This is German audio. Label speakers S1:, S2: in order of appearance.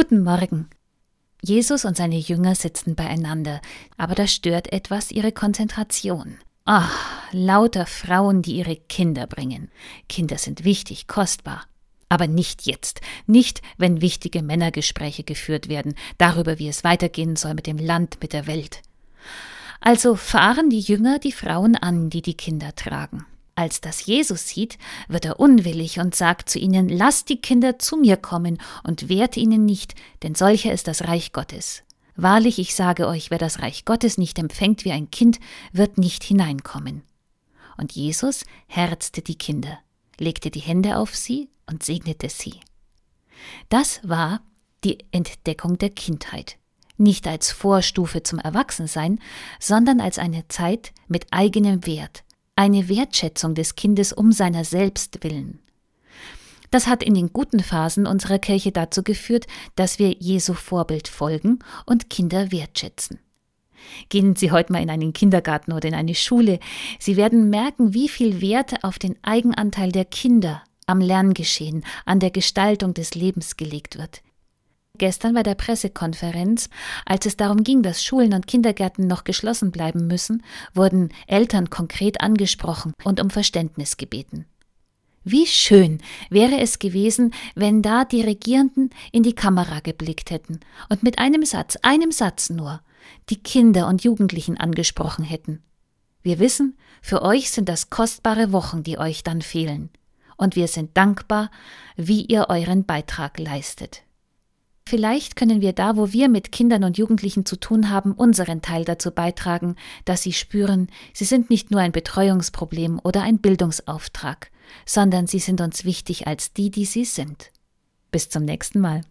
S1: Guten Morgen. Jesus und seine Jünger sitzen beieinander, aber da stört etwas ihre Konzentration. Ah, lauter Frauen, die ihre Kinder bringen. Kinder sind wichtig, kostbar. Aber nicht jetzt, nicht wenn wichtige Männergespräche geführt werden, darüber, wie es weitergehen soll mit dem Land, mit der Welt. Also fahren die Jünger die Frauen an, die die Kinder tragen. Als das Jesus sieht, wird er unwillig und sagt zu ihnen, lasst die Kinder zu mir kommen und wehrt ihnen nicht, denn solcher ist das Reich Gottes. Wahrlich, ich sage euch, wer das Reich Gottes nicht empfängt wie ein Kind, wird nicht hineinkommen. Und Jesus herzte die Kinder, legte die Hände auf sie und segnete sie. Das war die Entdeckung der Kindheit nicht als Vorstufe zum Erwachsensein, sondern als eine Zeit mit eigenem Wert, eine Wertschätzung des Kindes um seiner selbst willen. Das hat in den guten Phasen unserer Kirche dazu geführt, dass wir Jesu Vorbild folgen und Kinder wertschätzen. Gehen Sie heute mal in einen Kindergarten oder in eine Schule, Sie werden merken, wie viel Wert auf den Eigenanteil der Kinder am Lerngeschehen, an der Gestaltung des Lebens gelegt wird, Gestern bei der Pressekonferenz, als es darum ging, dass Schulen und Kindergärten noch geschlossen bleiben müssen, wurden Eltern konkret angesprochen und um Verständnis gebeten. Wie schön wäre es gewesen, wenn da die Regierenden in die Kamera geblickt hätten und mit einem Satz, einem Satz nur, die Kinder und Jugendlichen angesprochen hätten. Wir wissen, für euch sind das kostbare Wochen, die euch dann fehlen. Und wir sind dankbar, wie ihr euren Beitrag leistet. Vielleicht können wir da, wo wir mit Kindern und Jugendlichen zu tun haben, unseren Teil dazu beitragen, dass sie spüren, sie sind nicht nur ein Betreuungsproblem oder ein Bildungsauftrag, sondern sie sind uns wichtig als die, die sie sind. Bis zum nächsten Mal.